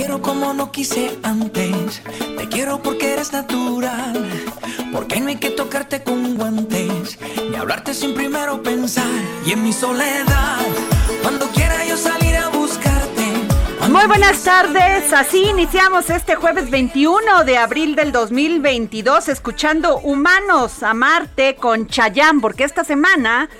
Quiero como no quise antes. Te quiero porque eres natural. Porque no hay que tocarte con guantes. Ni hablarte sin primero pensar. Y en mi soledad, cuando quiera yo salir a buscarte. Muy buenas tardes, así iniciamos este jueves 21 de abril del 2022 escuchando Humanos a Marte con Chayán, porque esta semana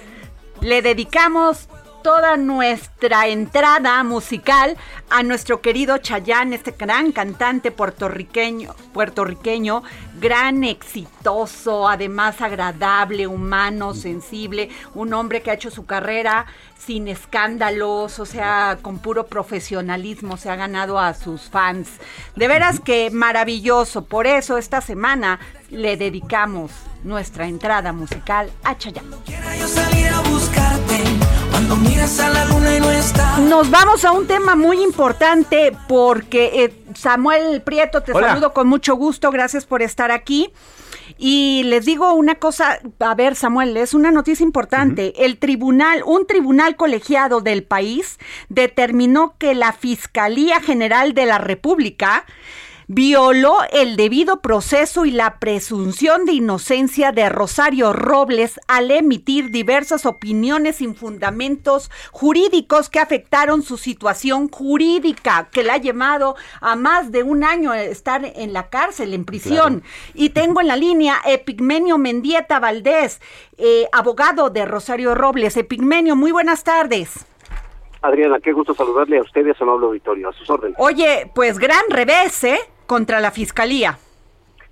le dedicamos toda nuestra entrada musical a nuestro querido Chayán, este gran cantante puertorriqueño, puertorriqueño, gran exitoso, además agradable, humano, sensible, un hombre que ha hecho su carrera sin escándalos, o sea, con puro profesionalismo, se ha ganado a sus fans. De veras que maravilloso, por eso esta semana le dedicamos nuestra entrada musical a buscarte. Cuando miras a la luna y no está. Nos vamos a un tema muy importante porque eh, Samuel Prieto, te Hola. saludo con mucho gusto, gracias por estar aquí. Y les digo una cosa, a ver Samuel, es una noticia importante. El tribunal, un tribunal colegiado del país determinó que la Fiscalía General de la República violó el debido proceso y la presunción de inocencia de Rosario Robles al emitir diversas opiniones sin fundamentos jurídicos que afectaron su situación jurídica, que la ha llevado a más de un año estar en la cárcel, en prisión. Y tengo en la línea Epigmenio Mendieta Valdés, eh, abogado de Rosario Robles. Epigmenio, muy buenas tardes. Adriana, qué gusto saludarle a usted y a su amable auditorio, a sus órdenes. Oye, pues gran revés, ¿eh? Contra la fiscalía.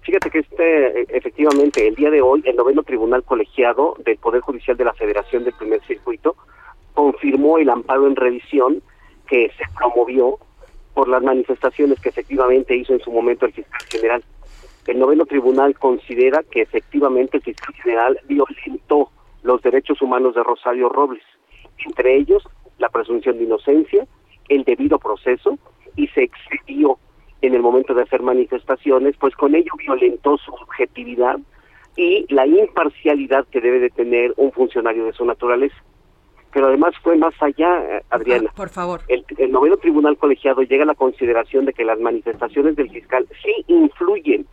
Fíjate que este, eh, efectivamente, el día de hoy, el noveno tribunal colegiado del Poder Judicial de la Federación del Primer Circuito confirmó el amparo en revisión que se promovió por las manifestaciones que efectivamente hizo en su momento el fiscal general. El noveno tribunal considera que efectivamente el fiscal general violentó los derechos humanos de Rosario Robles, entre ellos la presunción de inocencia, el debido proceso y se excedió en el momento de hacer manifestaciones, pues con ello violentó su objetividad y la imparcialidad que debe de tener un funcionario de su naturaleza. Pero además fue más allá, eh, Adriana. Ah, por favor. El, el noveno tribunal colegiado llega a la consideración de que las manifestaciones del fiscal sí influyen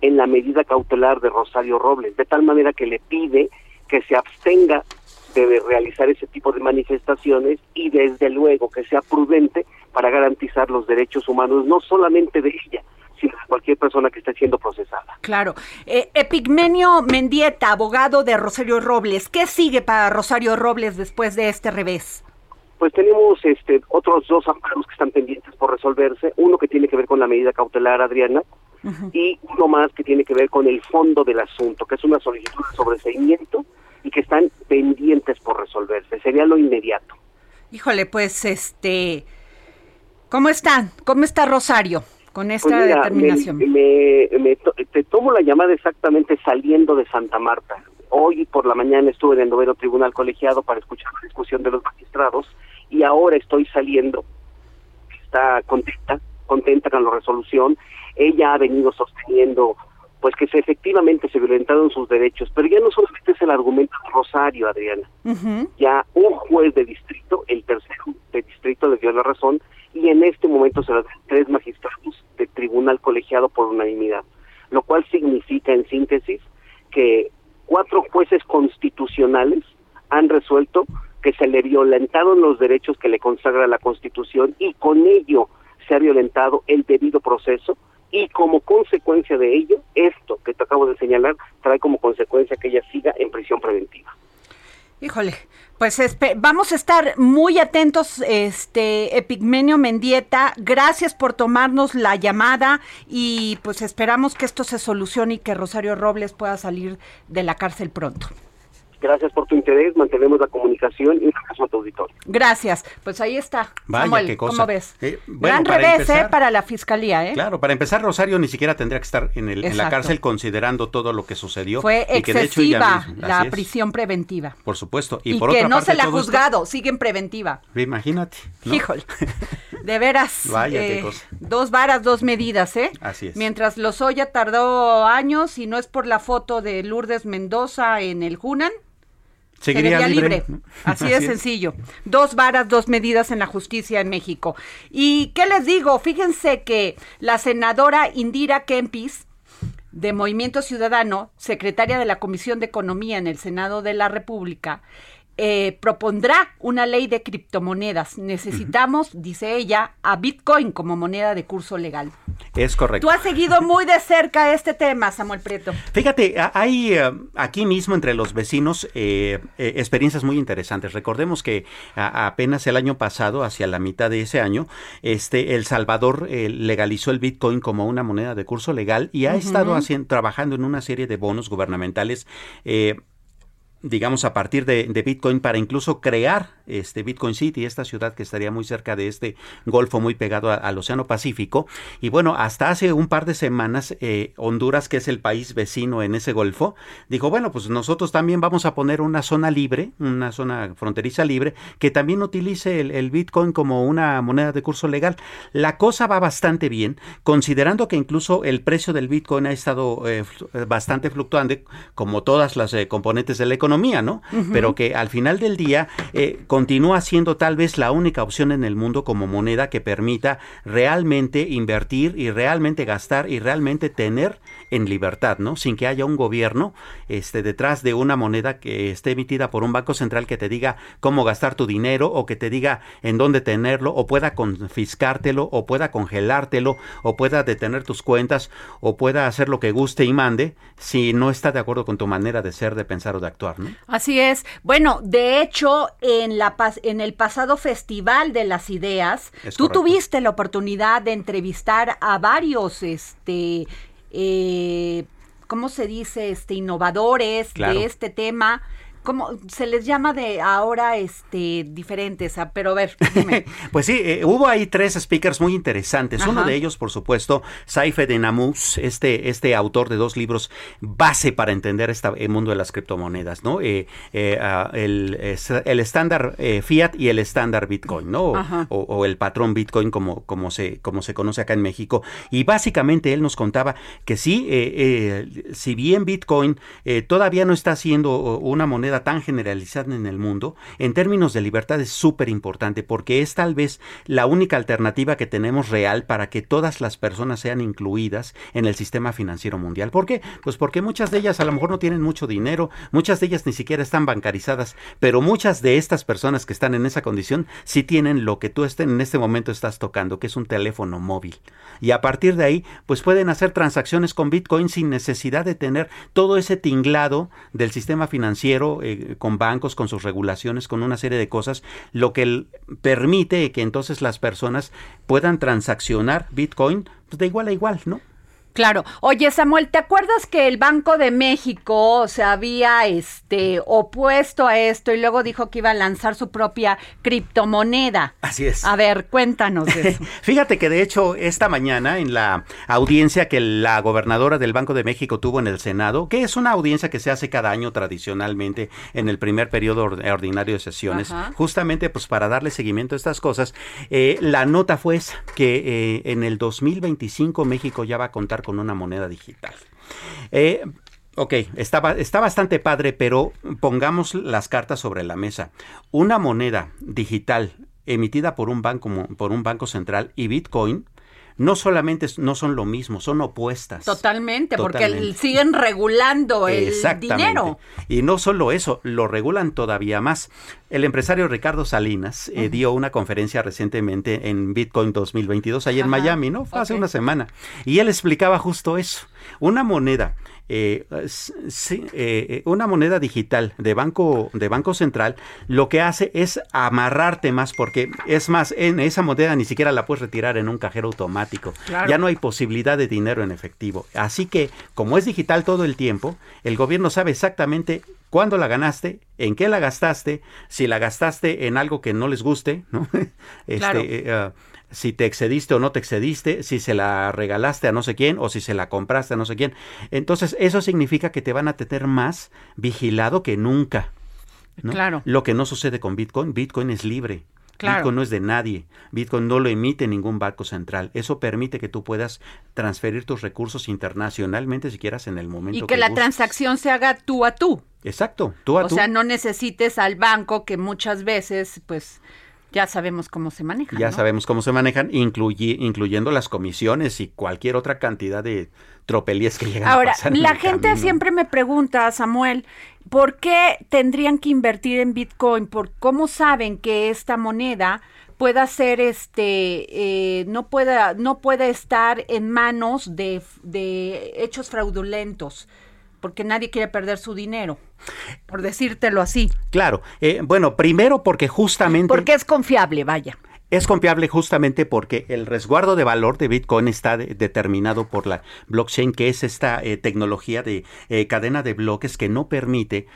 en la medida cautelar de Rosario Robles, de tal manera que le pide que se abstenga de realizar ese tipo de manifestaciones y desde luego que sea prudente para garantizar los derechos humanos no solamente de ella, sino de cualquier persona que esté siendo procesada. Claro. Eh, Epigmenio Mendieta, abogado de Rosario Robles. ¿Qué sigue para Rosario Robles después de este revés? Pues tenemos este otros dos amparos que están pendientes por resolverse, uno que tiene que ver con la medida cautelar, Adriana, y uno más que tiene que ver con el fondo del asunto, que es una solicitud de sobreseimiento y que están pendientes por resolverse. Sería lo inmediato. Híjole, pues este, ¿cómo están? ¿Cómo está Rosario con esta Pues mira, determinación? me- me- me to- te tomo la llamada exactamente saliendo de Santa Marta. hoy por la mañana estuve en el noveno tribunal colegiado para escuchar la discusión de los magistrados y ahora estoy saliendo. Está contenta, contenta con la resolución. Ella ha venido sosteniendo pues que se, efectivamente se violentaron sus derechos, pero ya no solamente es el argumento de Rosario, Adriana. Ya un juez de distrito, el tercero de distrito le dio la razón y en este momento se dan tres magistrados de tribunal colegiado por unanimidad, lo cual significa en síntesis que cuatro jueces constitucionales han resuelto que se le violentaron los derechos que le consagra la Constitución y con ello se ha violentado el debido proceso y como consecuencia de ello, esto que te acabo de señalar trae como consecuencia que ella siga en prisión preventiva. Híjole, pues vamos a estar muy atentos, este Epigmenio Mendieta. Gracias por tomarnos la llamada y pues esperamos que esto se solucione y que Rosario Robles pueda salir de la cárcel pronto. Gracias por tu interés, mantenemos la comunicación y un abrazo a tu auditorio. Gracias. Pues ahí está. Vaya, qué cosa. ¿Cómo ves? Eh, Gran revés ¿eh? para la fiscalía. ¿eh? Claro, para empezar, Rosario ni siquiera tendría que estar en, el, en la cárcel considerando todo lo que sucedió. Fue excesiva la prisión preventiva. Por supuesto. Y, por que no se la ha juzgado, sigue en preventiva. Imagínate. Híjole. De veras. Vaya, qué eh, cosa. Dos varas, dos medidas, ¿eh? Así es. Mientras Lozoya tardó años y no es por la foto de Lourdes Mendoza en el Hunan Seguiría libre. Así, de sencillo. Dos varas, dos medidas en la justicia en México. ¿Y qué les digo? Fíjense que la senadora Indira Kempis, de Movimiento Ciudadano, secretaria de la Comisión de Economía en el Senado de la República, eh, propondrá una ley de criptomonedas. Necesitamos, dice ella, a Bitcoin como moneda de curso legal. Es correcto. Tú has seguido muy de cerca este tema, Samuel Prieto. Fíjate, hay eh, aquí mismo entre los vecinos eh, experiencias muy interesantes. Recordemos que apenas el año pasado, hacia la mitad de ese año, este El Salvador legalizó el Bitcoin como una moneda de curso legal y ha estado haciendo, trabajando en una serie de bonos gubernamentales digamos, a partir de, Bitcoin para incluso crear este Bitcoin City, esta ciudad que estaría muy cerca de este golfo muy pegado al Océano Pacífico. Y bueno, hasta hace un par de semanas, eh, Honduras, que es el país vecino en ese golfo, dijo, bueno, pues nosotros también vamos a poner una zona libre, una zona fronteriza libre, que también utilice el, Bitcoin como una moneda de curso legal. La cosa va bastante bien, considerando que incluso el precio del Bitcoin ha estado eh, bastante fluctuante, como todas las eh, componentes de la economía ¿no? Pero que al final del día eh, continúa siendo tal vez la única opción en el mundo como moneda que permita realmente invertir y realmente gastar y realmente tener en libertad, ¿no? Sin que haya un gobierno este, detrás de una moneda que esté emitida por un banco central que te diga cómo gastar tu dinero o que te diga en dónde tenerlo o pueda confiscártelo o pueda congelártelo o pueda detener tus cuentas o pueda hacer lo que guste y mande si no está de acuerdo con tu manera de ser, de pensar o de actuar, ¿no? Así es. Bueno, de hecho, en, la, en el pasado Festival de las Ideas, tú tuviste la oportunidad de entrevistar a varios, este, eh, ¿cómo se dice? Este, innovadores de este tema. ¿Cómo se les llama de ahora este diferentes? Ah, pero a ver, pues sí, eh, hubo ahí tres speakers muy interesantes. Uno de ellos, por supuesto, Saife de Namus, este, este autor de dos libros base para entender este el mundo de las criptomonedas, ¿no? Eh, eh, ah, el, estándar fiat y el estándar Bitcoin, ¿no? O, el patrón Bitcoin como, como, se, como se conoce acá en México. Y básicamente él nos contaba que sí, si bien Bitcoin todavía no está siendo una moneda tan generalizada en el mundo, en términos de libertad es súper importante porque es tal vez la única alternativa que tenemos real para que todas las personas sean incluidas en el sistema financiero mundial. ¿Por qué? Pues porque muchas de ellas a lo mejor no tienen mucho dinero, muchas de ellas ni siquiera están bancarizadas, pero muchas de estas personas que están en esa condición sí tienen lo que tú en este momento estás tocando, que es un teléfono móvil. Y a partir de ahí, pues pueden hacer transacciones con Bitcoin sin necesidad de tener todo ese tinglado del sistema financiero eh, con bancos, con sus regulaciones, con una serie de cosas, lo que permite que entonces las personas puedan transaccionar Bitcoin pues, de igual a igual, ¿no? Claro. Oye, Samuel, ¿te acuerdas que el Banco de México se había este opuesto a esto y luego dijo que iba a lanzar su propia criptomoneda? Así es. A ver, cuéntanos eso. Fíjate que de hecho esta mañana en la audiencia que la gobernadora del Banco de México tuvo en el Senado, que es una audiencia que se hace cada año tradicionalmente en el primer periodo ordinario de sesiones, justamente pues para darle seguimiento a estas cosas, eh, la nota fue esa, que eh, en el 2025 México ya va a contar con una moneda digital. Eh, ok, está, está bastante padre, pero pongamos las cartas sobre la mesa. Una moneda digital emitida por un banco, por un banco central y Bitcoin no solamente no son lo mismo, son opuestas. Totalmente, porque siguen regulando el dinero. Y no solo eso, lo regulan todavía más. El empresario Ricardo Salinas eh, dio una conferencia recientemente en Bitcoin 2022, ahí en Miami, ¿no? Fue hace una semana. Y él explicaba justo eso. Una moneda eh, eh, eh, una moneda digital de banco, de banco central lo que hace es amarrarte más porque es más, en esa moneda ni siquiera la puedes retirar en un cajero automático. Ya no hay posibilidad de dinero en efectivo. Así que como es digital todo el tiempo, el gobierno sabe exactamente cuándo la ganaste, en qué la gastaste, si la gastaste en algo que no les guste, ¿no? este, ah, si te excediste o no te excediste, si se la regalaste a no sé quién o si se la compraste a no sé quién. Entonces, eso significa que te van a tener más vigilado que nunca. Claro. Lo que no sucede con Bitcoin, Bitcoin es libre. Bitcoin no es de nadie. Bitcoin no lo emite ningún banco central. Eso permite que tú puedas transferir tus recursos internacionalmente si quieras en el momento. Y que, la transacción se haga tú a tú. Exacto, tú a tú. O sea, no necesites al banco que muchas veces, pues, ya sabemos cómo se manejan. Ya sabemos cómo se manejan, incluyendo las comisiones y cualquier otra cantidad de tropelías que llegan Ahora, a pasar. la gente siempre me pregunta, Samuel, ¿por qué tendrían que invertir en Bitcoin? ¿Por cómo saben que esta moneda pueda ser este eh, no pueda no puede estar en manos de, de hechos fraudulentos? Porque nadie quiere perder su dinero, por decírtelo así. Claro, eh, bueno, primero porque justamente... Porque es confiable, vaya. Es confiable justamente porque el resguardo de valor de Bitcoin está determinado por la blockchain, que es esta eh, tecnología de eh, cadena de bloques que no permite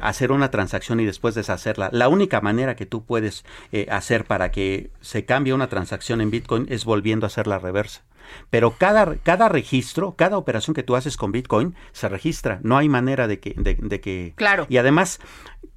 hacer una transacción y después deshacerla. La única manera que tú puedes hacer para que se cambie una transacción en Bitcoin es volviendo a hacer la reversa. Pero cada, cada registro, cada operación que tú haces con Bitcoin se registra. No hay manera de que... De, que claro. Y además,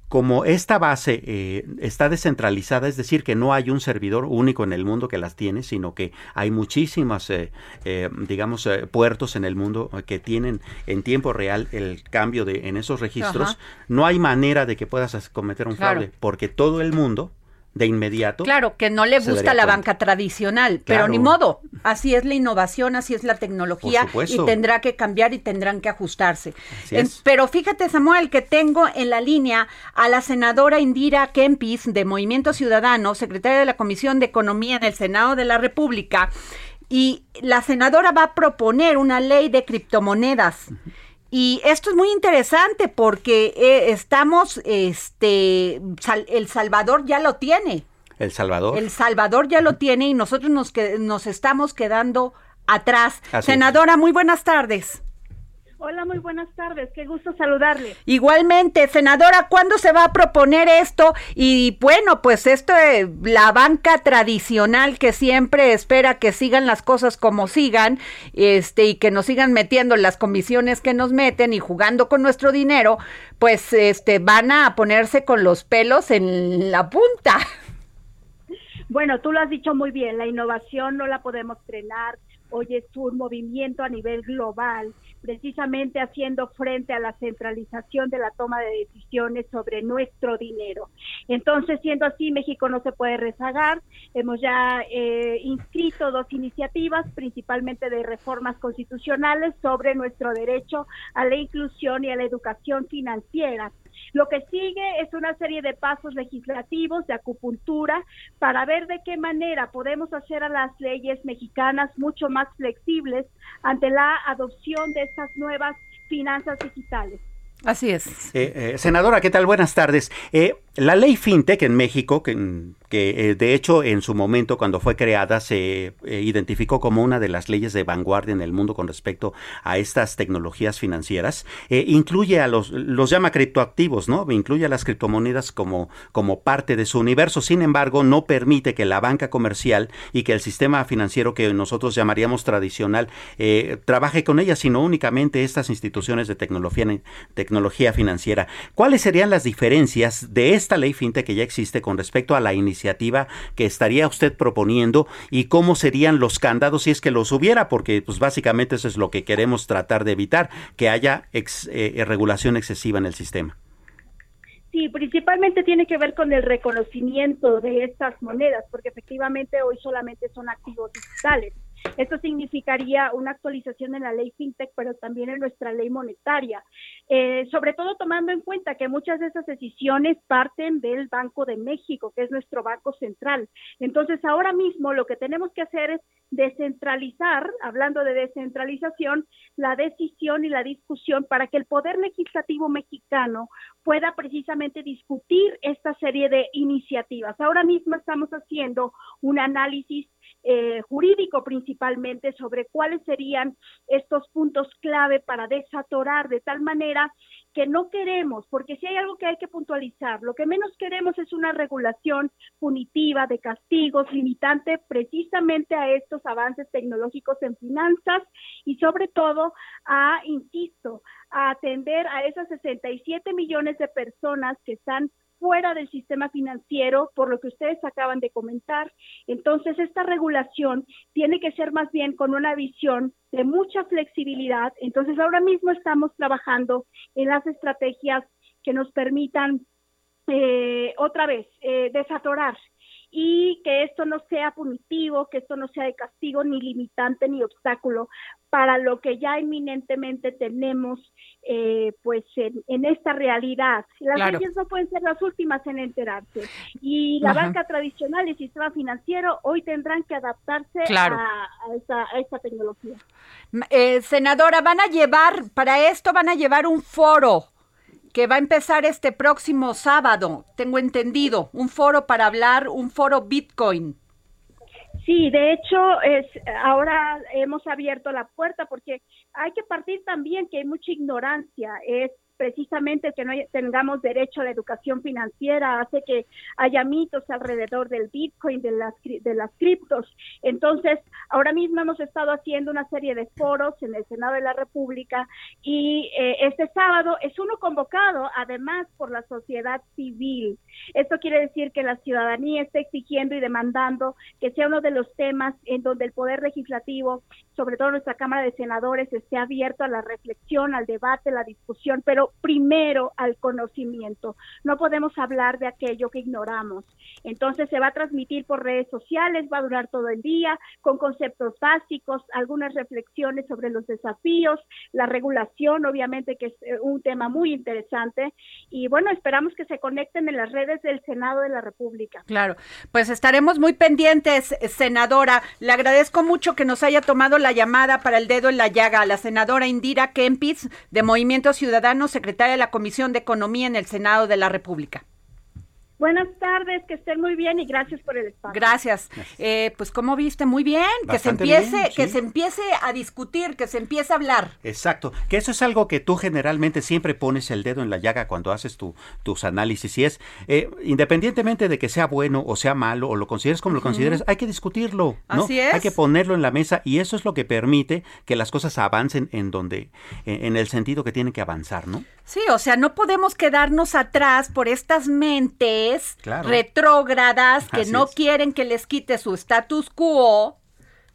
como esta base eh, está descentralizada, es decir, que no hay un servidor único en el mundo que las tiene, sino que hay muchísimas, eh, eh, digamos, puertos en el mundo que tienen en tiempo real el cambio de en esos registros, no hay manera de que puedas cometer un fraude, porque todo el mundo de inmediato. Claro, que no le gusta la banca tradicional, pero ni modo, así es la innovación, así es la tecnología y tendrá que cambiar y tendrán que ajustarse. pero fíjate, Samuel, que tengo en la línea a la senadora Indira Kempis de Movimiento Ciudadano, secretaria de la Comisión de Economía en el Senado de la República, y la senadora va a proponer una ley de criptomonedas. Y esto es muy interesante porque eh, estamos, este, El Salvador ya lo tiene. El Salvador. El Salvador ya lo tiene y nosotros nos, que, nos estamos quedando atrás. Senadora, muy buenas tardes. Hola, muy buenas tardes. Qué gusto saludarle. Igualmente, senadora, ¿cuándo se va a proponer esto? Y bueno, pues esto es la banca tradicional que siempre espera que sigan las cosas como sigan, este y que nos sigan metiendo las comisiones que nos meten y jugando con nuestro dinero, pues este van a ponerse con los pelos en la punta. Bueno, tú lo has dicho muy bien, la innovación no la podemos frenar. Hoy es un movimiento a nivel global precisamente haciendo frente a la centralización de la toma de decisiones sobre nuestro dinero. Entonces, siendo así, México no se puede rezagar. Hemos ya eh, inscrito dos iniciativas, principalmente de reformas constitucionales sobre nuestro derecho a la inclusión y a la educación financiera. Lo que sigue es una serie de pasos legislativos de acupuntura para ver de qué manera podemos hacer a las leyes mexicanas mucho más flexibles ante la adopción de estas nuevas finanzas digitales. Así es. Eh, eh, senadora, ¿qué tal? Buenas tardes. Eh, la ley FinTech en México, que, que eh, de hecho en su momento cuando fue creada se eh, identificó como una de las leyes de vanguardia en el mundo con respecto a estas tecnologías financieras, eh, incluye a los, los llama criptoactivos, ¿no? Incluye a las criptomonedas como, como parte de su universo, sin embargo no permite que la banca comercial y que el sistema financiero que nosotros llamaríamos tradicional trabaje con ellas, sino únicamente estas instituciones de tecnología, tecnología financiera. ¿Cuáles serían las diferencias de esta ley fintech que ya existe con respecto a la iniciativa que estaría usted proponiendo y cómo serían los candados si es que los hubiera, porque pues básicamente eso es lo que queremos tratar de evitar, que haya ex, eh, regulación excesiva en el sistema. Sí, principalmente tiene que ver con el reconocimiento de estas monedas, porque efectivamente hoy solamente son activos digitales. Esto significaría una actualización en la ley FinTech, pero también en nuestra ley monetaria, eh, sobre todo tomando en cuenta que muchas de esas decisiones parten del Banco de México, que es nuestro banco central. Entonces, ahora mismo lo que tenemos que hacer es descentralizar, hablando de descentralización, la decisión y la discusión para que el Poder Legislativo mexicano pueda precisamente discutir esta serie de iniciativas. Ahora mismo estamos haciendo un análisis eh, jurídico principalmente sobre cuáles serían estos puntos clave para desatorar de tal manera que no queremos, porque si hay algo que hay que puntualizar, lo que menos queremos es una regulación punitiva de castigos limitante precisamente a estos avances tecnológicos en finanzas y sobre todo a, insisto, a atender a esas 67 millones de personas que están fuera del sistema financiero, por lo que ustedes acaban de comentar. Entonces, esta regulación tiene que ser más bien con una visión de mucha flexibilidad. Entonces, ahora mismo estamos trabajando en las estrategias que nos permitan eh, otra vez eh, desatorar y que esto no sea punitivo, que esto no sea de castigo, ni limitante, ni obstáculo para lo que ya eminentemente tenemos eh, pues en, esta realidad. Las leyes no pueden ser las últimas en enterarse. Y la banca tradicional y el sistema financiero hoy tendrán que adaptarse a, esta, tecnología. Eh, senadora, van a llevar, para esto van a llevar un foro que va a empezar este próximo sábado, tengo entendido, un foro para hablar, un foro Bitcoin. Sí, de hecho, es, ahora hemos abierto la puerta porque hay que partir también que hay mucha ignorancia. Es precisamente que no tengamos derecho a la educación financiera hace que haya mitos alrededor del Bitcoin, de las, de las criptos. Entonces, ahora mismo hemos estado haciendo una serie de foros en el Senado de la República y eh, este sábado es uno convocado además por la sociedad civil. Esto quiere decir que la ciudadanía está exigiendo y demandando que sea uno de los temas en donde el Poder Legislativo, sobre todo nuestra Cámara de Senadores, esté abierto a la reflexión, al debate, a la discusión, pero primero al conocimiento. No podemos hablar de aquello que ignoramos. Entonces se va a transmitir por redes sociales, va a durar todo el día, con conceptos básicos, algunas reflexiones sobre los desafíos, la regulación, obviamente que es eh, un tema muy interesante. Y bueno, esperamos que se conecten en las redes del Senado de la República. Claro, pues estaremos muy pendientes, senadora. Le agradezco mucho que nos haya tomado la llamada para el dedo en la llaga a la senadora Indira Kempis de Movimiento Ciudadano secretaria de la Comisión de Economía en el Senado de la República. Buenas tardes, que estén muy bien y gracias por el espacio. Gracias. Eh, pues como viste, muy bien, que se empiece, que se empiece a discutir, que se empiece a hablar. Exacto, que eso es algo que tú generalmente siempre pones el dedo en la llaga cuando haces tu, tus análisis y es, eh, independientemente de que sea bueno o sea malo o lo consideres como lo consideres, hay que discutirlo, ¿no? Así es. Hay que ponerlo en la mesa y eso es lo que permite que las cosas avancen en donde, en el sentido que tienen que avanzar, ¿no? Sí, o sea, no podemos quedarnos atrás por estas mentes retrógradas que no quieren que les quite su status quo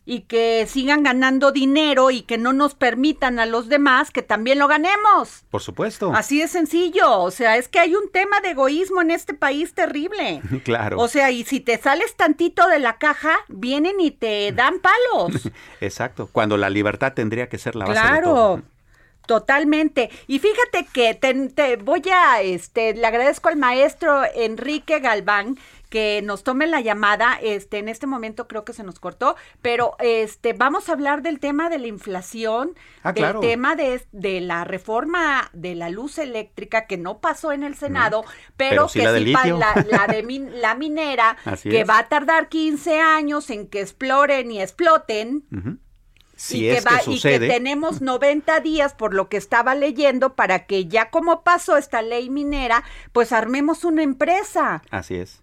y que sigan ganando dinero y que no nos permitan a los demás que también lo ganemos. Por supuesto. Así de sencillo. O sea, es que hay un tema de egoísmo en este país terrible. Claro. O sea, y si te sales tantito de la caja, vienen y te dan palos. Exacto. Cuando la libertad tendría que ser la base claro. de todo. Totalmente. Y fíjate que te, voy a, este, le agradezco al maestro Enrique Galván que nos tome la llamada. Este, en este momento creo que se nos cortó, pero este, vamos a hablar del tema de la inflación, ah, del tema de, de, la reforma de la luz eléctrica que no pasó en el Senado, pero, que la, sí de la, de la minera, que va a tardar 15 años en que exploren y exploten y, que va, y que tenemos 90 días, por lo que estaba leyendo, para que ya como pasó esta ley minera, pues armemos una empresa. Así es.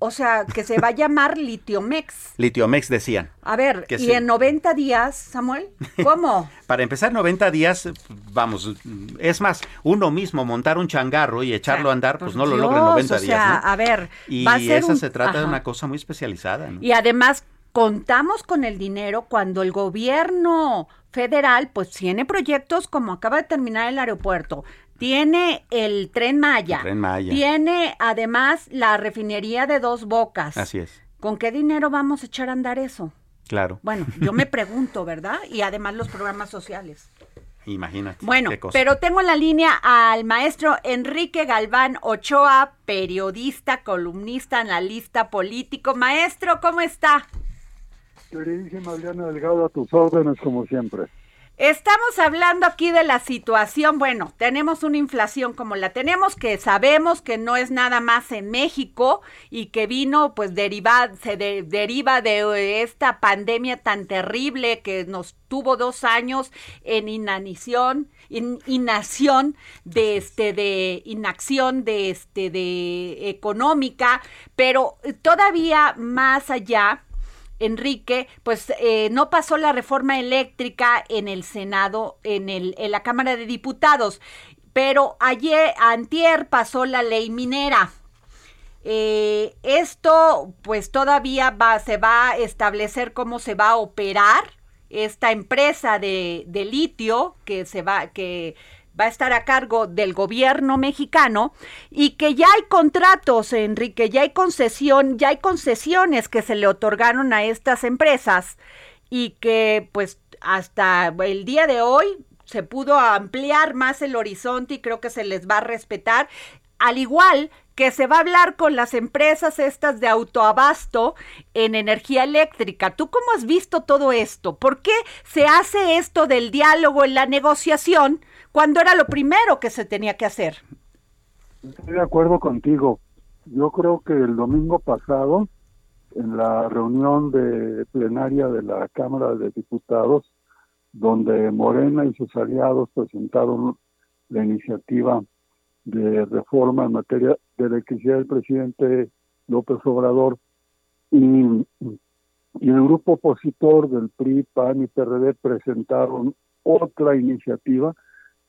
O sea, que se va a llamar Litiomex. Litiomex decían. A ver, ¿y en 90 días, Samuel? ¿Cómo? Para empezar, 90 días, vamos, es más, uno mismo montar un changarro y echarlo a andar, pues, no lo logra en 90 o sea, ¿no? a ver. Y esa se trata de una cosa muy especializada. Y además, contamos con el dinero cuando el gobierno federal pues tiene proyectos como acaba de terminar el aeropuerto, tiene el tren Maya, tren Maya. tiene además la refinería de dos bocas. Así es. ¿Con qué dinero vamos a echar a andar eso? Claro. Bueno, yo me pregunto, ¿verdad? Y además los programas sociales. Imagínate. Bueno, pero tengo en la línea al maestro Enrique Galván Ochoa, periodista, columnista, analista político. Maestro, ¿cómo está? Queridísima Adriana Delgado, a tus órdenes como siempre. Estamos hablando aquí de la situación, bueno, tenemos una inflación como la tenemos, que sabemos que no es nada más en México y que vino, pues deriva, se deriva de esta pandemia tan terrible que nos tuvo dos años en inanición, in, inacción de este, de inacción de este, de económica, pero todavía más allá, Enrique, pues eh, no pasó la reforma eléctrica en el Senado, en, el, en la Cámara de Diputados, pero ayer, antier, pasó la ley minera. Eh, esto, pues todavía va, se va a establecer cómo se va a operar esta empresa de, de litio que se va, que va a estar a cargo del gobierno mexicano y que ya hay contratos, Enrique, ya hay concesión, ya hay concesiones que se le otorgaron a estas empresas y que pues hasta el día de hoy se pudo ampliar más el horizonte y creo que se les va a respetar, al igual que se va a hablar con las empresas estas de autoabasto en energía eléctrica. ¿Tú cómo has visto todo esto? ¿Por qué se hace esto del diálogo en la negociación cuando era lo primero que se tenía que hacer? Estoy de acuerdo contigo. Yo creo que el domingo pasado, en la reunión de plenaria de la Cámara de Diputados, donde Morena y sus aliados presentaron la iniciativa de reforma en materia de electricidad del presidente López Obrador y, y el grupo opositor del PRI, PAN y PRD presentaron otra iniciativa,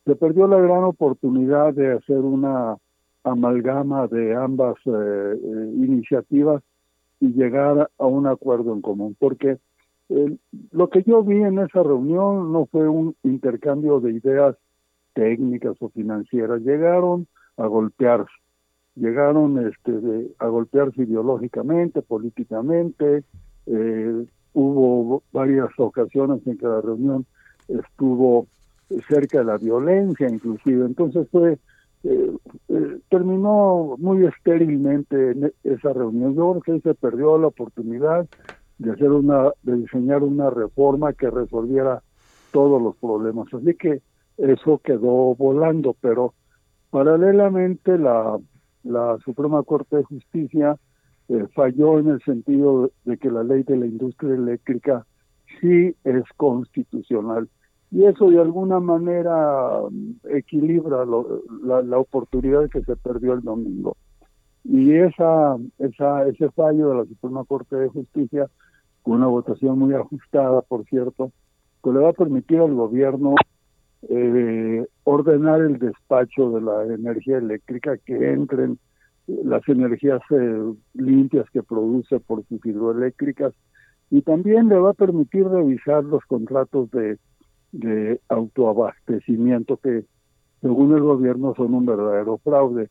se perdió la gran oportunidad de hacer una amalgama de ambas eh, eh, iniciativas y llegar a un acuerdo en común, porque eh, lo que yo vi en esa reunión no fue un intercambio de ideas técnicas o financieras, llegaron a golpearse, llegaron este, a golpearse ideológicamente, políticamente, eh, hubo varias ocasiones en que la reunión estuvo cerca de la violencia inclusive, entonces fue eh, eh, terminó muy estérilmente en esa reunión. Yo se perdió la oportunidad de hacer una, de diseñar una reforma que resolviera todos los problemas. Así que eso quedó volando, pero paralelamente la, la Suprema Corte de Justicia eh, falló en el sentido de que la ley de la industria eléctrica sí es constitucional y eso de alguna manera equilibra la, la oportunidad que se perdió el domingo. Y esa, esa, ese fallo de la Suprema Corte de Justicia, con una votación muy ajustada, por cierto, pues le va a permitir al gobierno eh, ordenar el despacho de la energía eléctrica, que entren las energías eh, limpias que produce por sus hidroeléctricas y también le va a permitir revisar los contratos de, de autoabastecimiento que según el gobierno son un verdadero fraude.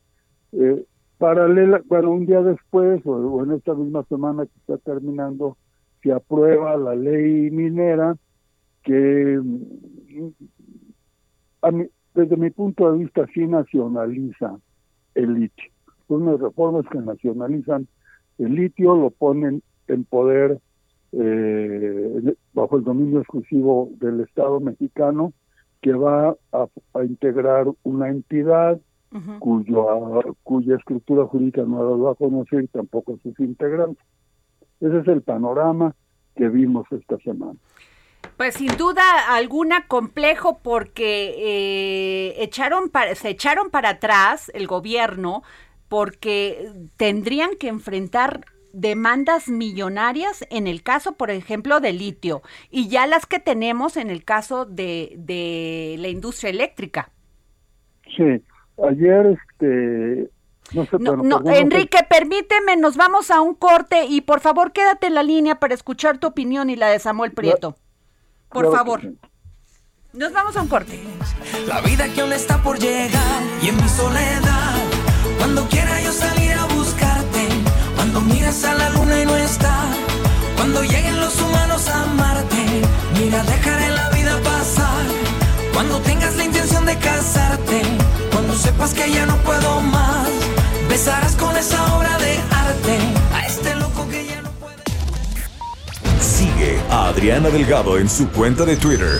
Eh, paralela, bueno, un día después o, en esta misma semana que está terminando, se aprueba la ley minera que desde mi punto de vista sí nacionaliza el litio. Son unas reformas que nacionalizan el litio, lo ponen en poder eh, bajo el dominio exclusivo del Estado mexicano, que va a, integrar una entidad cuyo, cuya estructura jurídica no la va a conocer y tampoco sus integrantes. Ese es el panorama que vimos esta semana. Pues sin duda alguna complejo porque eh, echaron se echaron para atrás el gobierno porque tendrían que enfrentar demandas millonarias en el caso, por ejemplo, de litio y ya las que tenemos en el caso de, de la industria eléctrica. Sí, ayer este... No, no, Enrique, permíteme, nos vamos a un corte y por favor quédate en la línea para escuchar tu opinión y la de Samuel Prieto. Por favor. Nos vamos a un corte. La vida que aún está por llegar y en mi soledad, cuando quiera yo salir a cuando miras a la luna y no está, cuando lleguen los humanos a amarte, mira, dejaré la vida pasar, cuando tengas la intención de casarte, cuando sepas que ya no puedo más, besarás con esa obra de arte. A este loco que ya no Sigue a Adriana Delgado en su cuenta de Twitter,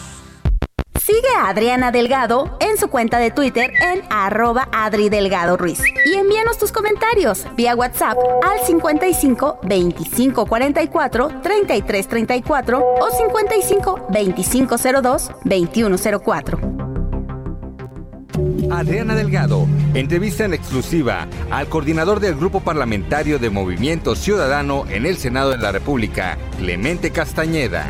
Sigue a Adriana Delgado en su cuenta de Twitter en arroba Adri Delgado Ruiz. Y envíanos tus comentarios vía WhatsApp al 55 25 44 33 34 o 55 25 02 21 04. Adriana Delgado, entrevista en exclusiva al coordinador del Grupo Parlamentario de Movimiento Ciudadano en el Senado de la República, Clemente Castañeda.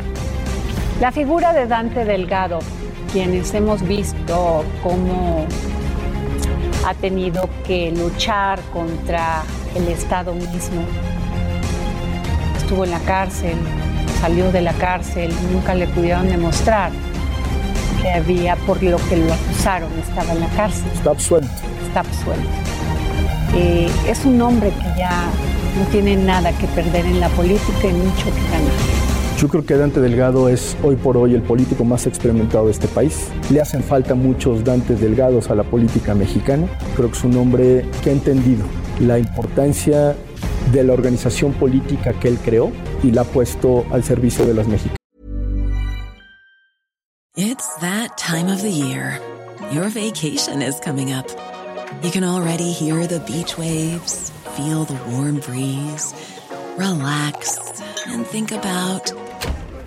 La figura de Dante Delgado quienes hemos visto cómo ha tenido que luchar contra el Estado mismo. Estuvo en la cárcel, salió de la cárcel, nunca le pudieron demostrar que había por lo que lo acusaron, estaba en la cárcel. Está absuelto. Está absuelto. Eh, es un hombre que ya no tiene nada que perder en la política y mucho que ganar. Yo creo que Dante Delgado es hoy por hoy el político más experimentado de este país. Le hacen falta muchos Dantes Delgados a la política mexicana. Creo que es un hombre que ha entendido la importancia de la organización política que él creó y la ha puesto al servicio de las mexicanas. It's that time of the year. Your vacation is coming up. You can already hear the beach waves, feel the warm breeze, relax and think about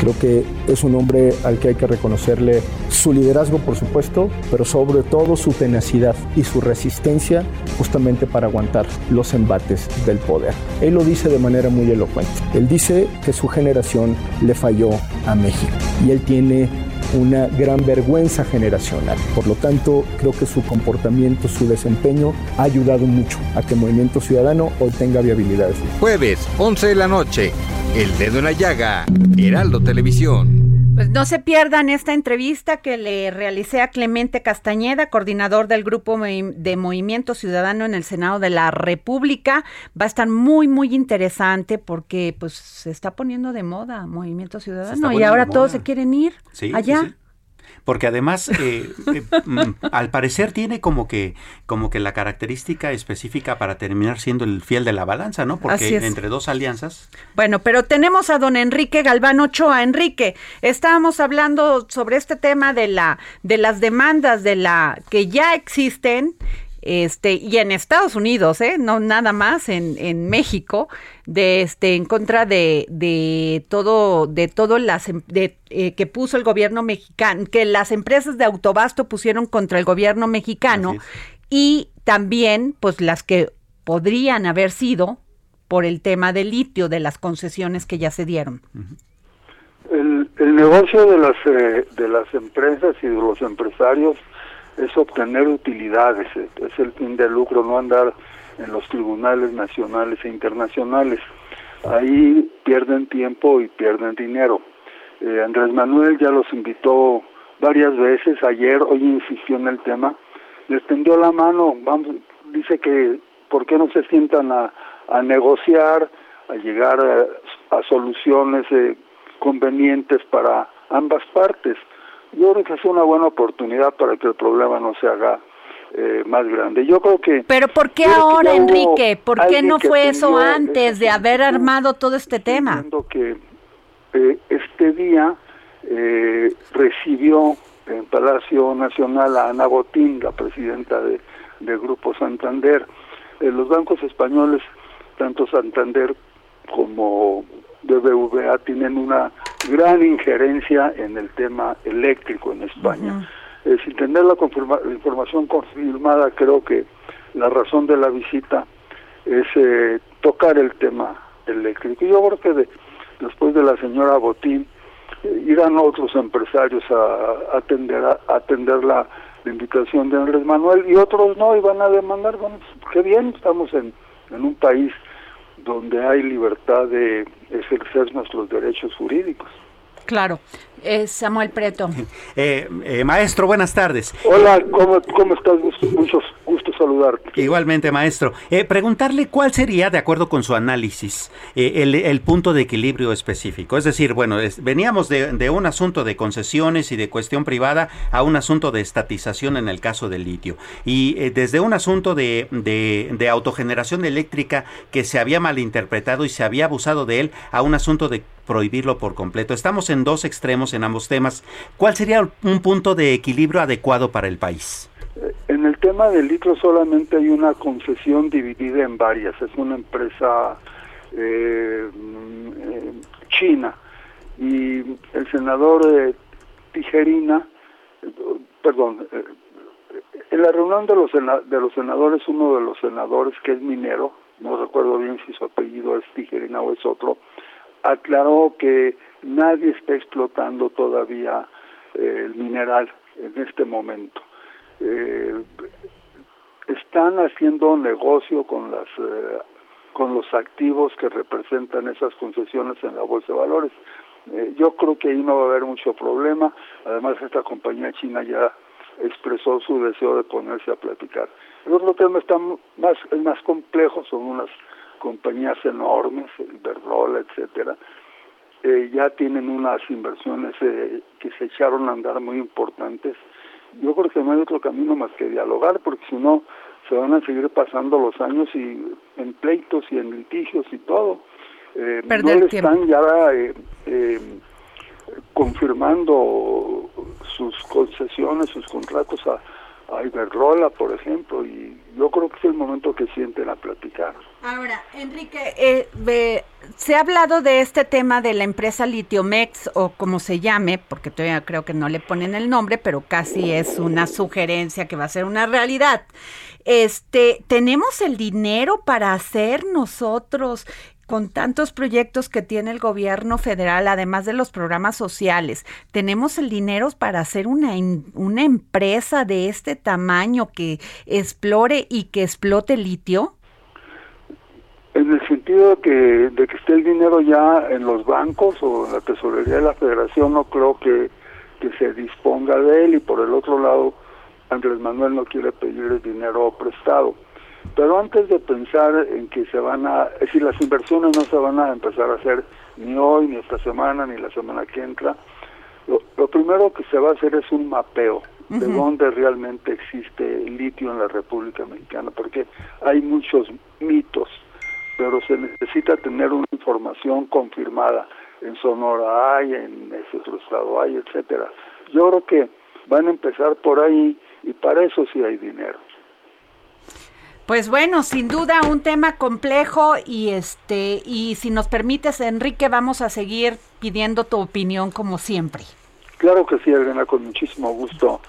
Creo que es un hombre al que hay que reconocerle su liderazgo, por supuesto, pero sobre todo su tenacidad y su resistencia justamente para aguantar los embates del poder. Él lo dice de manera muy elocuente. Él dice que su generación le falló a México y él tiene una gran vergüenza generacional. Por lo tanto, creo que su comportamiento, su desempeño ha ayudado mucho a que Movimiento Ciudadano hoy tenga viabilidades. Jueves, 11 de la noche, El Dedo en la Llaga, Heraldo Televisión. Pues no se pierdan esta entrevista que le realicé a Clemente Castañeda, coordinador del Grupo de Movimiento Ciudadano en el Senado de la República. Va a estar muy, muy interesante porque pues se está poniendo de moda Movimiento Ciudadano y ahora todos se quieren ir allá. Porque además, eh, eh, mm, al parecer tiene como que, como que la característica específica para terminar siendo el fiel de la balanza, ¿no? Porque entre dos alianzas. Bueno, pero tenemos a don Enrique Galván Ochoa. Enrique, estábamos hablando sobre este tema de la, de las demandas de la que ya existen este y en Estados Unidos, ¿eh? no nada más en, en México, de este en contra de, de todo de todo las em, de, eh, que puso el gobierno mexicano, que las empresas de autobasto pusieron contra el gobierno mexicano y también pues las que podrían haber sido por el tema del litio de las concesiones que ya se dieron. El, el negocio de las eh, de las empresas y de los empresarios es obtener utilidades, es el fin de lucro, no andar en los tribunales nacionales e internacionales. Ahí pierden tiempo y pierden dinero. Eh, Andrés Manuel ya los invitó varias veces, ayer, hoy insistió en el tema, les tendió la mano, vamos, dice que por qué no se sientan a, a negociar, a llegar a, soluciones eh, convenientes para ambas partes yo creo que es una buena oportunidad para que el problema no se haga eh, más grande. Yo creo que... Pero ¿por qué ahora, Enrique? ¿Por qué no fue eso antes de haber armado todo este tema? que eh, este día eh, recibió en Palacio Nacional a Ana Botín, la presidenta de, del Grupo Santander. los bancos españoles, tanto Santander como BBVA, tienen una gran injerencia en el tema eléctrico en España. Eh, sin tener la, información confirmada, creo que la razón de la visita es eh, tocar el tema eléctrico. Yo creo que después de la señora Botín, eh, irán otros empresarios a, atender, a, atender la, invitación de Andrés Manuel y otros no, y van a demandar, bueno, qué bien, estamos en, en un país donde hay libertad de ejercer nuestros derechos jurídicos. Claro. Samuel Preto. Eh, eh, maestro, buenas tardes. Hola, ¿cómo, cómo estás? Mucho gusto saludarte. Igualmente, maestro. Eh, preguntarle cuál sería, de acuerdo con su análisis, el, punto de equilibrio específico. Es decir, bueno, veníamos de, un asunto de concesiones y de cuestión privada a un asunto de estatización en el caso del litio. Y desde un asunto de, de autogeneración eléctrica que se había malinterpretado y se había abusado de él a un asunto de prohibirlo por completo. Estamos en dos extremos en ambos temas. ¿Cuál sería un punto de equilibrio adecuado para el país? Eh, tema del litro solamente hay una concesión dividida en varias. Es una empresa eh, mm, china y el senador eh, Tijerina, perdón, en la reunión de los, de los senadores, uno de los senadores que es minero, no recuerdo bien si su apellido es Tijerina o es otro, aclaró que nadie está explotando todavía eh, el mineral en este momento. Eh, están haciendo negocio con las eh, con los activos que representan esas concesiones en la bolsa de valores. yo creo que ahí no va a haber mucho problema. Además, esta compañía china ya expresó su deseo de ponerse a platicar. El otro tema está más, es más complejo, son unas compañías enormes, el Verrola, etcétera, eh, ya tienen unas inversiones eh, que se echaron a andar muy importantes. Yo creo que no hay otro camino más que dialogar, porque si no, se van a seguir pasando los años y en pleitos y en litigios y todo. Eh, no le están ya eh, eh, confirmando sus concesiones, sus contratos a, a Iberrola, por ejemplo, y yo creo que es el momento que sienten a platicar. Ahora, Enrique, eh, se ha hablado de este tema de la empresa Litiomex o como se llame, porque todavía creo que no le ponen el nombre, pero casi es una sugerencia que va a ser una realidad. Este, tenemos el dinero para hacer nosotros con tantos proyectos que tiene el gobierno federal, además de los programas sociales, ¿tenemos el dinero para hacer una, una empresa de este tamaño que explore y que explote litio? En el sentido de que, de que esté el dinero ya en los bancos o en la tesorería de la federación, no creo que, que se disponga de él y por el otro lado, Andrés Manuel no quiere pedir el dinero prestado pero antes de pensar en que se van a, es decir, las inversiones no se van a empezar a hacer ni hoy, ni esta semana, ni la semana que entra, Lo primero que se va a hacer es un mapeo de dónde realmente existe litio en la República Mexicana, porque hay muchos mitos, pero se necesita tener una información confirmada. En Sonora hay, en ese estado hay, etcétera. Yo creo que van a empezar por ahí y para eso sí hay dinero. Pues bueno, sin duda un tema complejo y este y si nos permites Enrique vamos a seguir pidiendo tu opinión como siempre. Claro que sí, Elena, con muchísimo gusto.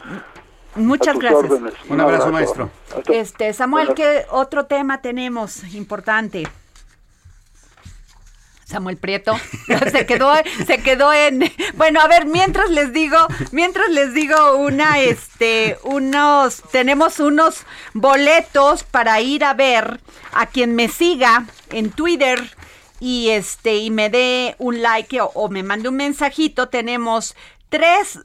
Muchas gracias. Un, abrazo, maestro. Este Samuel, ¿qué otro tema tenemos importante? Samuel Prieto se quedó se quedó en bueno a ver mientras les digo mientras les digo una este unos tenemos unos boletos para ir a ver a quien me siga en Twitter y este y me dé un like o, o me mande un mensajito tenemos tres,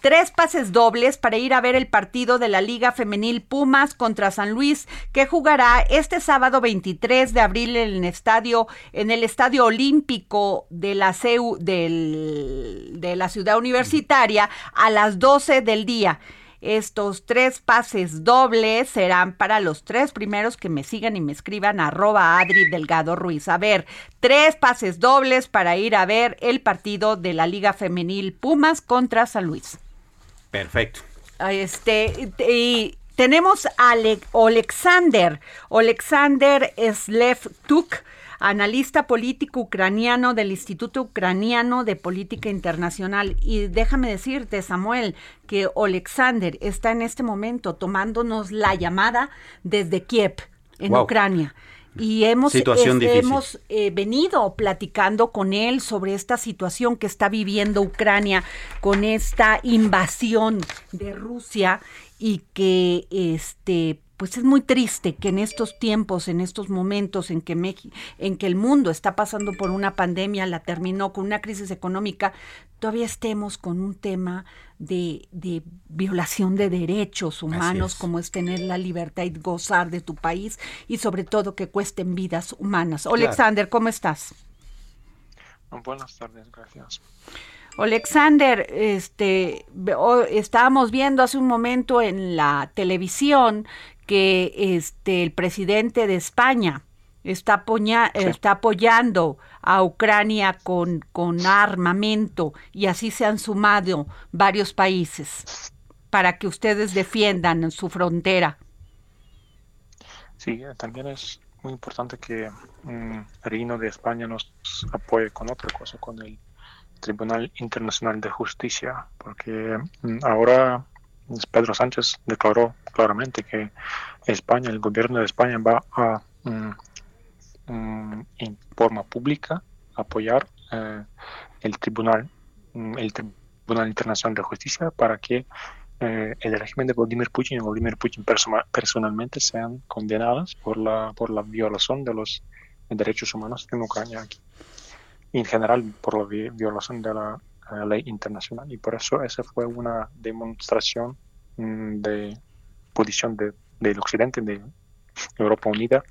tres pases dobles para ir a ver el partido de la Liga Femenil Pumas contra San Luis, que jugará este sábado 23 de abril en el estadio, en el estadio olímpico de la CEU del, de la ciudad universitaria a las 12 del día. Estos tres pases dobles serán para los tres primeros que me sigan y me escriban arroba Adri Delgado Ruiz. A ver, tres pases dobles para ir a ver el partido de la Liga Femenil Pumas contra San Luis. Perfecto. Este, y tenemos a Alexander, Alexander Slevtuk analista político ucraniano del Instituto Ucraniano de Política Internacional. Y déjame decirte, Samuel, que Alexander está en este momento tomándonos la llamada desde Kiev, en Ucrania. Y hemos, hemos eh, venido platicando con él sobre esta situación que está viviendo Ucrania con esta invasión de Rusia y que este pues es muy triste que en estos tiempos, en estos momentos en que, México, en que el mundo está pasando por una pandemia, la terminó con una crisis económica, todavía estemos con un tema de, violación de derechos humanos, como es tener la libertad y gozar de tu país y sobre todo que cuesten vidas humanas. Alexander, ¿cómo estás? Buenas tardes, gracias. Alexander, este, estábamos viendo hace un momento en la televisión que este el presidente de España está, está apoyando a Ucrania con, con armamento y así se han sumado varios países para que ustedes defiendan su frontera. Sí, también es muy importante que mm, el Reino de España nos apoye con otra cosa, con el Tribunal Internacional de Justicia, porque mm, ahora Pedro Sánchez declaró claramente que España, el gobierno de España va a mm, mm, en forma pública apoyar eh, el tribunal, mm, el Tribunal Internacional de Justicia para que eh, el régimen de Vladimir Putin y Vladimir Putin personalmente sean condenados por la por la violación de los derechos humanos en Ucrania en general por la violación de la ley internacional y por eso esa fue una demostración mm, de posición de, del occidente, de Europa Unida,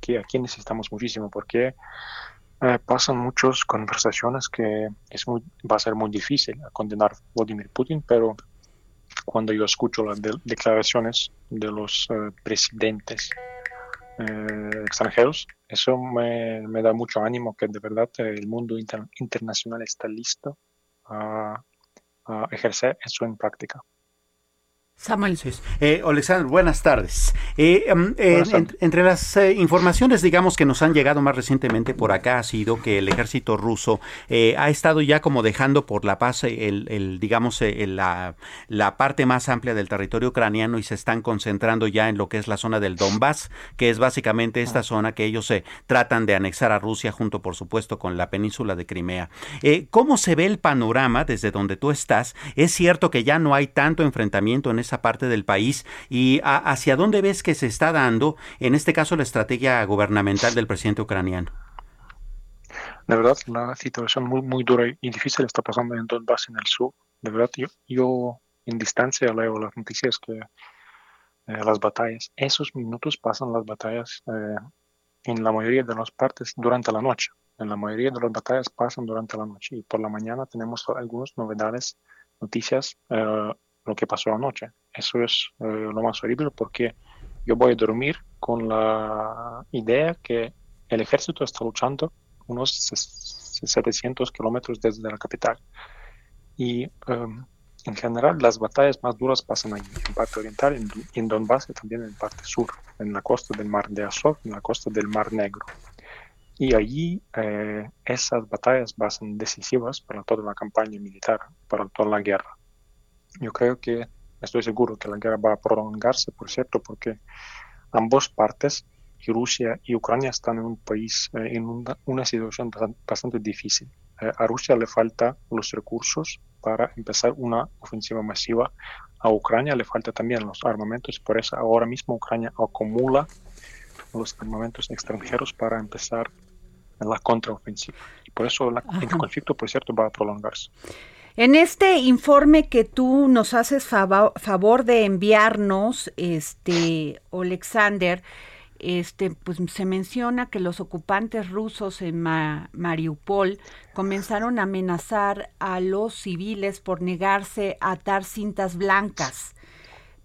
que aquí necesitamos muchísimo porque eh, pasan muchas conversaciones que es muy, va a ser muy difícil condenar Vladimir Putin, pero cuando yo escucho las declaraciones de los eh, presidentes eh, extranjeros, eso me, me, da mucho ánimo que de verdad el mundo internacional está listo a, ejercer eso en práctica. Samuel. Eh, Alexander, buenas tardes. Eh, em, entre las eh, informaciones, digamos, que nos han llegado más recientemente por acá ha sido que el ejército ruso eh, ha estado ya como dejando por la paz el, el digamos, la, la, parte más amplia del territorio ucraniano y se están concentrando ya en lo que es la zona del Donbass, que es básicamente esta ah. zona que ellos se tratan de anexar a Rusia junto, por supuesto, con la península de Crimea. ¿Cómo se ve el panorama desde donde tú estás? Es cierto que ya no hay tanto enfrentamiento en esa parte del país y hacia dónde ves que se está dando, en este caso, la estrategia gubernamental del presidente ucraniano. De verdad, la situación muy, muy dura y difícil está pasando en Donbass, en el sur. De verdad, yo, yo en distancia leo las noticias que eh, las batallas, esos minutos pasan las batallas eh, en la mayoría de las partes durante la noche. En la mayoría de las batallas pasan durante la noche y por la mañana tenemos algunas novedades noticias lo que pasó anoche. Eso es lo más horrible porque yo voy a dormir con la idea que el ejército está luchando unos 700 kilómetros desde la capital. Y em, en general las batallas más duras pasan ahí, en parte oriental, en, en Donbass y también en parte sur, en la costa del mar de Azov, en la costa del mar Negro. Y allí eh, esas batallas van a ser decisivas para toda la campaña militar, para toda la guerra. Yo creo que, estoy seguro que la guerra va a prolongarse, por cierto, porque ambas partes Rusia y Ucrania están en un país, eh, en una, situación bastante, difícil. Eh, a Rusia le falta los recursos para empezar una ofensiva masiva. A Ucrania le falta también los armamentos, por eso ahora mismo Ucrania acumula los armamentos extranjeros para empezar la contraofensiva. Y por eso el conflicto, por cierto, va a prolongarse. En este informe que tú nos haces favor de enviarnos, este, Alexander, este, pues se menciona que los ocupantes rusos en Mariupol comenzaron a amenazar a los civiles por negarse a atar cintas blancas,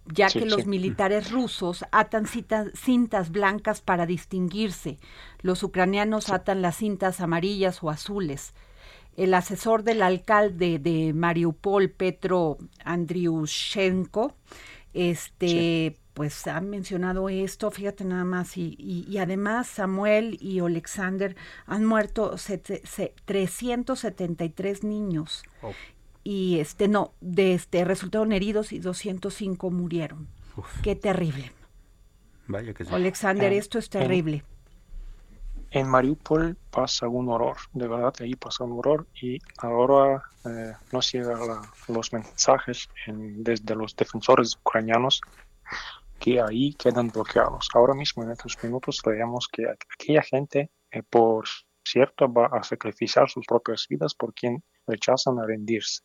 ya que los militares rusos atan cintas blancas para distinguirse. Los ucranianos atan las cintas amarillas o azules. El asesor del alcalde de Mariupol, Petro Andriushenko, este, pues han mencionado esto, fíjate nada más, y, y, además Samuel y Alexander han muerto 373 niños. Y este, no, de este, resultaron heridos y 205 murieron. Qué terrible. Vaya que sí. Alexander, esto es terrible. En, Mariupol pasa un horror, de verdad, ahí pasa un horror y ahora eh, nos llegan los mensajes desde los defensores ucranianos que ahí quedan bloqueados. Ahora mismo, en estos minutos, creemos que aquella gente, eh, por cierto, va a sacrificar sus propias vidas por quien rechazan a rendirse.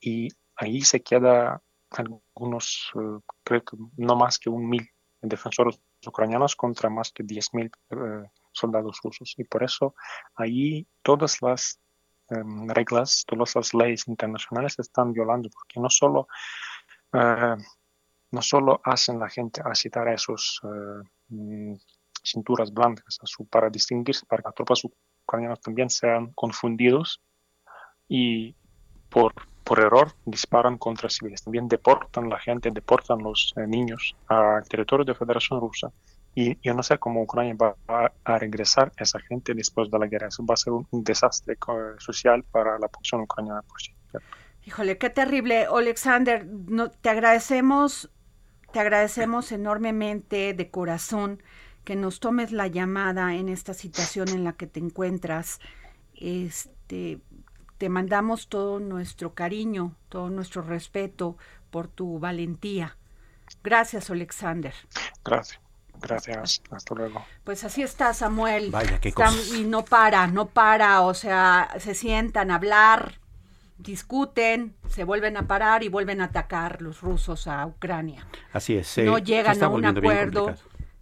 Y ahí se queda algunos, eh, creo que no más que un mil defensores ucranianos contra más que diez mil eh, soldados rusos. Y por eso ahí todas las em, reglas, todas las leyes internacionales se están violando, porque no solo no solo hacen la gente a citar esos eh, mm, cinturas blancas para distinguirse, para que las tropas ucranianas también sean confundidos y por, por error disparan contra civiles. También deportan la gente, deportan los eh, niños al territorio de Federación Rusa. Y yo no sé cómo Ucrania va a, regresar a esa gente después de la guerra. Eso va a ser un, desastre social para la población ucraniana, por cierto. Híjole, qué terrible. Alexander, no, te agradecemos te agradecemos enormemente de corazón que nos tomes la llamada en esta situación en la que te encuentras. Este, te mandamos todo nuestro cariño, todo nuestro respeto por tu valentía. Gracias, Alexander. Gracias. Gracias, hasta luego. Pues así está Samuel. Vaya, qué Y no para, no para, o sea, se sientan a hablar, discuten, se vuelven a parar y vuelven a atacar los rusos a Ucrania. Así es. no llegan a un acuerdo.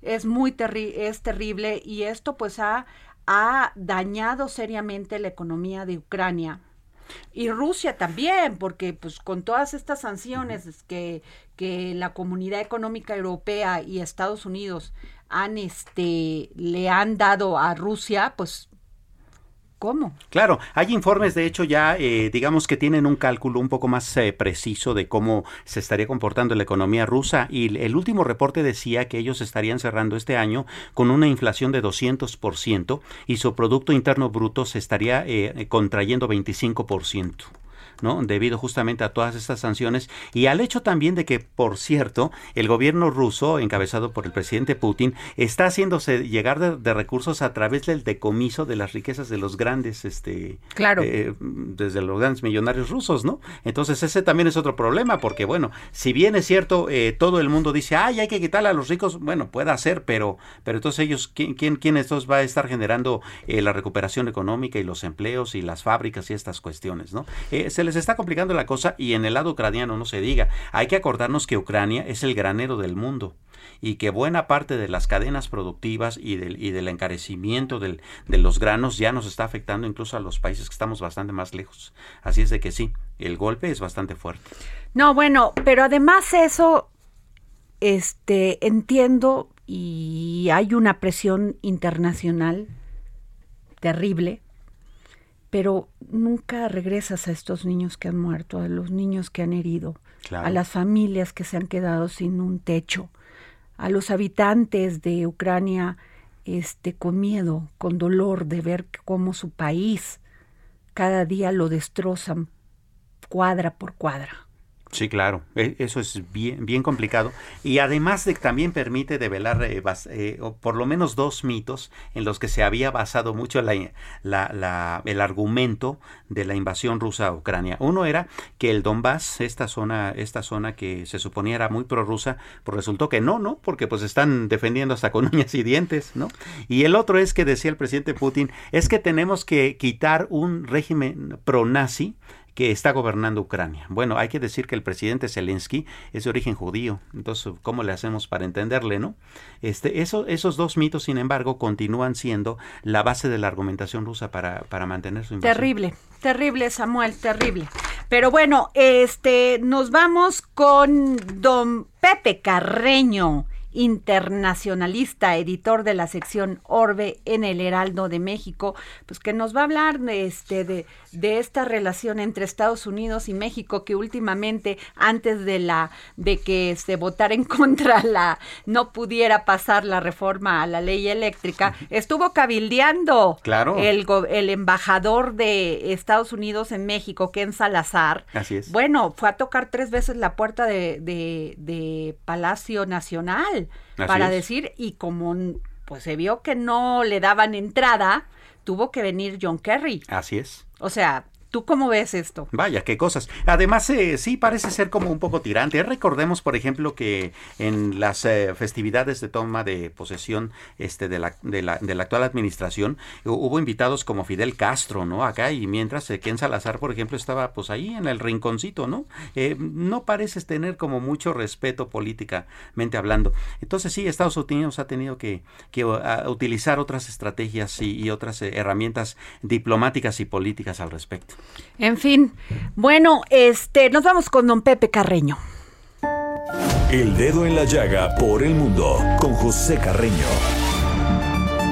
Es muy es terrible y esto pues ha, ha dañado seriamente la economía de Ucrania. Y Rusia también, porque pues con todas estas sanciones que, que la comunidad económica europea y Estados Unidos han este le han dado a Rusia, pues ¿Cómo? Claro, hay informes, de hecho, ya eh, digamos que tienen un cálculo un poco más eh, preciso de cómo se estaría comportando la economía rusa y el último reporte decía que ellos estarían cerrando este año con una inflación de 200% y su Producto Interno Bruto se estaría eh, contrayendo 25%. ¿No? Debido justamente a todas estas sanciones y al hecho también de que, por cierto, el gobierno ruso, encabezado por el presidente Putin, está haciéndose llegar de, recursos a través del decomiso de las riquezas de los grandes, este, claro. Eh, desde los grandes millonarios rusos, ¿no? Entonces ese también es otro problema, porque bueno, si bien es cierto, eh, todo el mundo dice, ay, hay que quitarle a los ricos, bueno, puede ser, pero, pero entonces ellos, ¿quién, quién, quién estos va a estar generando eh, la recuperación económica y los empleos y las fábricas y estas cuestiones, ¿no? es el les está complicando la cosa y en el lado ucraniano no se diga. Hay que acordarnos que Ucrania es el granero del mundo y que buena parte de las cadenas productivas y del, y del encarecimiento del, de los granos ya nos está afectando incluso a los países que estamos bastante más lejos. Así es de que sí, el golpe es bastante fuerte. No, bueno, pero además eso, este, entiendo y hay una presión internacional terrible, pero nunca regresas a estos niños que han muerto, a los niños que han herido, a las familias que se han quedado sin un techo, a los habitantes de Ucrania este, con miedo, con dolor de ver cómo su país cada día lo destrozan cuadra por cuadra. Sí, claro, e, eso es bien, bien complicado. Y además de que también permite develar eh, eh, por lo menos dos mitos en los que se había basado mucho la, la, el argumento de la invasión rusa a Ucrania. Uno era que el Donbass, esta zona, esta zona que se suponía era muy prorrusa, pues resultó que no, ¿no? Porque pues están defendiendo hasta con uñas y dientes, ¿no? Y el otro es que decía el presidente Putin, es que tenemos que quitar un régimen pro-nazi que está gobernando Ucrania. Bueno, hay que decir que el presidente Zelensky es de origen judío, entonces, ¿cómo le hacemos para entenderle, no? Este, eso, esos dos mitos, sin embargo, continúan siendo la base de la argumentación rusa para, para mantener su invasión. Terrible, terrible, Samuel, terrible. Pero bueno, este, nos vamos con don Pepe Carreño internacionalista, editor de la sección Orbe en el Heraldo de México, pues que nos va a hablar de, este, de, de esta relación entre Estados Unidos y México que últimamente antes de la de que se votara en contra la no pudiera pasar la reforma a la ley eléctrica, estuvo cabildeando claro. el, el embajador de Estados Unidos en México, Ken Salazar. Así es. Bueno, fue a tocar tres veces la puerta de, de, de Palacio Nacional para decir, y como pues se vio que no le daban entrada, tuvo que venir John Kerry. Así es. O sea, ¿Tú cómo ves esto? Vaya, qué cosas. Además, eh, sí parece ser como un poco tirante. Recordemos, por ejemplo, que en las eh, festividades de toma de posesión este, de, la, de, la, de la actual administración, hubo invitados como Fidel Castro, ¿no? Acá, y mientras eh, Ken Salazar, por ejemplo, estaba pues ahí en el rinconcito, ¿no? no pareces tener como mucho respeto políticamente hablando. Entonces, sí, Estados Unidos ha tenido que, que utilizar otras estrategias y, y otras herramientas diplomáticas y políticas al respecto. En fin, bueno, este, nos vamos con don Pepe Carreño. El dedo en la llaga por el mundo con José Carreño.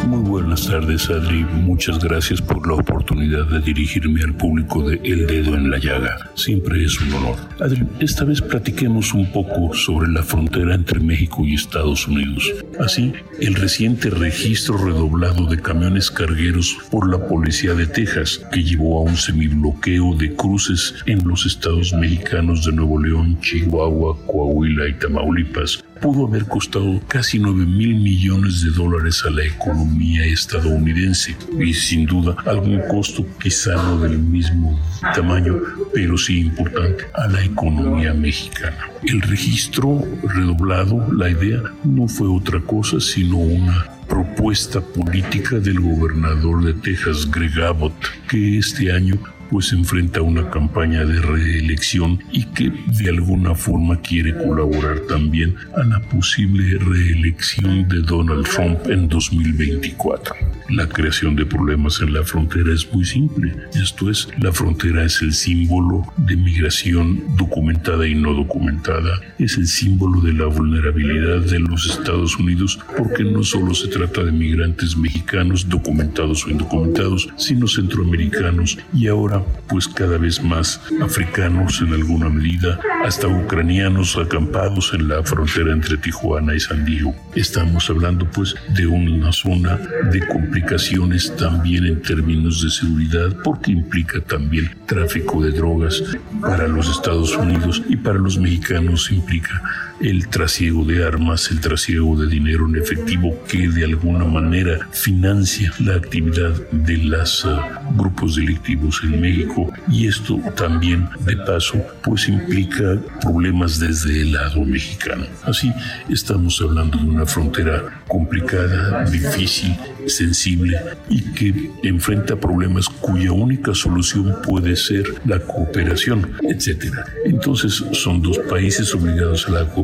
Muy buenas tardes, Adri. Muchas gracias por la oportunidad de dirigirme al público de El Dedo en la Llaga. Siempre es un honor. Adri, esta vez platiquemos un poco sobre la frontera entre México y Estados Unidos. Así, el reciente registro redoblado de camiones cargueros por la Policía de Texas, que llevó a un semibloqueo de cruces en los estados mexicanos de Nuevo León, Chihuahua, Coahuila y Tamaulipas, pudo haber costado casi 9 mil millones de dólares a la economía estadounidense y sin duda algún costo quizá no del mismo tamaño, pero sí importante a la economía mexicana. El registro redoblado, la idea no fue otra cosa sino una propuesta política del gobernador de Texas, Greg Abbott, que este año pues enfrenta una campaña de reelección y que de alguna forma quiere colaborar también a la posible reelección de Donald Trump en 2024. La creación de problemas en la frontera es muy simple. Esto es, la frontera es el símbolo de migración documentada y no documentada. Es el símbolo de la vulnerabilidad de los Estados Unidos porque no solo se trata de migrantes mexicanos documentados o indocumentados, sino centroamericanos y ahora pues cada vez más africanos en alguna medida, hasta ucranianos acampados en la frontera entre Tijuana y San Diego. Estamos hablando pues de una zona de complicaciones también en términos de seguridad porque implica también tráfico de drogas. Para los Estados Unidos y para los mexicanos implica el trasiego de armas, el trasiego de dinero en efectivo que de alguna manera financia la actividad de los uh, grupos delictivos en México y esto también de paso pues implica problemas desde el lado mexicano. Así estamos hablando de una frontera complicada, difícil sensible y que enfrenta problemas cuya única solución puede ser la cooperación, etc. Entonces son dos países obligados a la cooperación,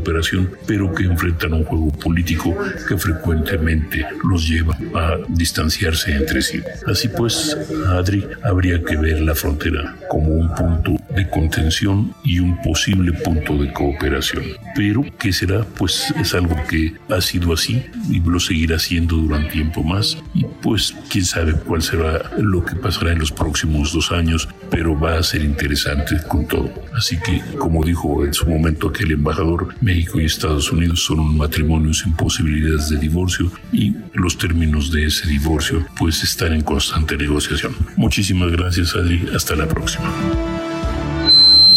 pero que enfrentan un juego político que frecuentemente los lleva a distanciarse entre sí. Así pues, Adri, habría que ver la frontera como un punto de contención y un posible punto de cooperación. Pero, ¿qué será? Pues es algo que ha sido así y lo seguirá siendo durante tiempo más. Y pues, quién sabe cuál será lo que pasará en los próximos dos años, pero va a ser interesante con todo. Así que, como dijo en su momento aquel embajador, México y Estados Unidos son un matrimonio sin posibilidades de divorcio y los términos de ese divorcio pues están en constante negociación. Muchísimas gracias, Adri. Hasta la próxima.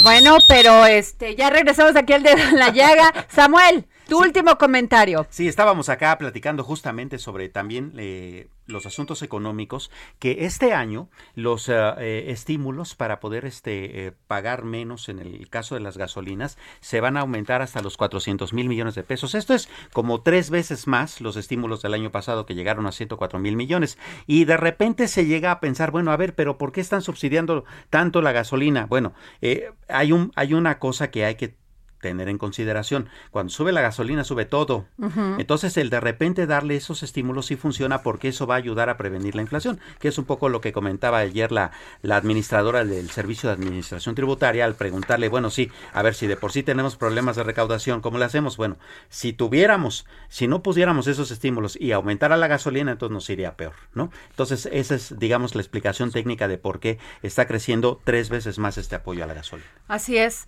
Bueno, pero este, ya regresamos aquí al de la llaga. Samuel, tu último comentario. Sí, estábamos acá platicando justamente sobre también eh, los asuntos económicos, que este año los eh, eh, estímulos para poder este, pagar menos en el caso de las gasolinas se van a aumentar hasta los 400 mil millones de pesos. Esto es como tres veces más los estímulos del año pasado que llegaron a 104 mil millones. Y de repente se llega a pensar, bueno, a ver, pero ¿por qué están subsidiando tanto la gasolina? Bueno, hay, un, hay una cosa que hay que tener en consideración. Cuando sube la gasolina, sube todo. Entonces, el de repente darle esos estímulos sí funciona porque eso va a ayudar a prevenir la inflación, que es un poco lo que comentaba ayer la, la administradora del Servicio de Administración Tributaria al preguntarle, bueno, sí, a ver si de por sí tenemos problemas de recaudación, ¿cómo le hacemos? Bueno, si tuviéramos, si no pusiéramos esos estímulos y aumentara la gasolina, entonces nos iría peor, ¿no? Entonces, esa es, digamos, la explicación técnica de por qué está creciendo tres veces más este apoyo a la gasolina. Así es.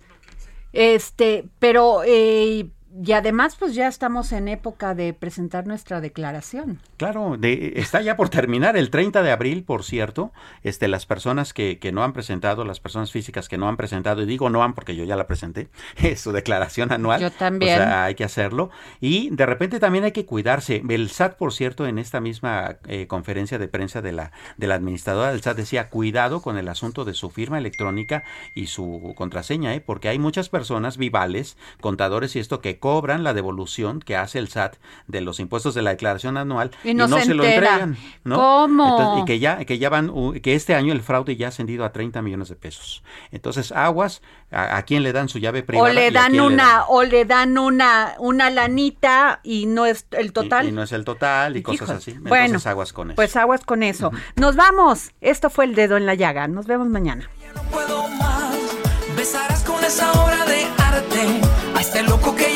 Este, pero eh, y además, pues ya estamos en época de presentar nuestra declaración. Claro, de, está ya por terminar el 30 de abril, por cierto. Este, las personas que, que no han presentado, las personas físicas que no han presentado, y digo no han porque yo ya la presenté, es su declaración anual. Yo también. O sea, hay que hacerlo. Y de repente también hay que cuidarse. El SAT, por cierto, en esta misma eh, conferencia de prensa de la, de la administradora del SAT decía, cuidado con el asunto de su firma electrónica y su contraseña, ¿eh? porque hay muchas personas vivales, contadores y esto que cobran la devolución que hace el SAT de los impuestos de la declaración anual y no, se, lo entregan, ¿no? ¿Cómo? y que ya que ya van que este año el fraude ya ha ascendido a 30 millones de pesos. Entonces, aguas a, quién le dan su llave privada o le dan una o le dan una una lanita y no es el total. Y, no es el total y cosas así. Entonces, bueno, aguas con eso. Pues aguas con eso. Nos vamos. Esto fue el dedo en la llaga. Nos vemos mañana. no puedo más. Besarás con esa obra de arte a este loco que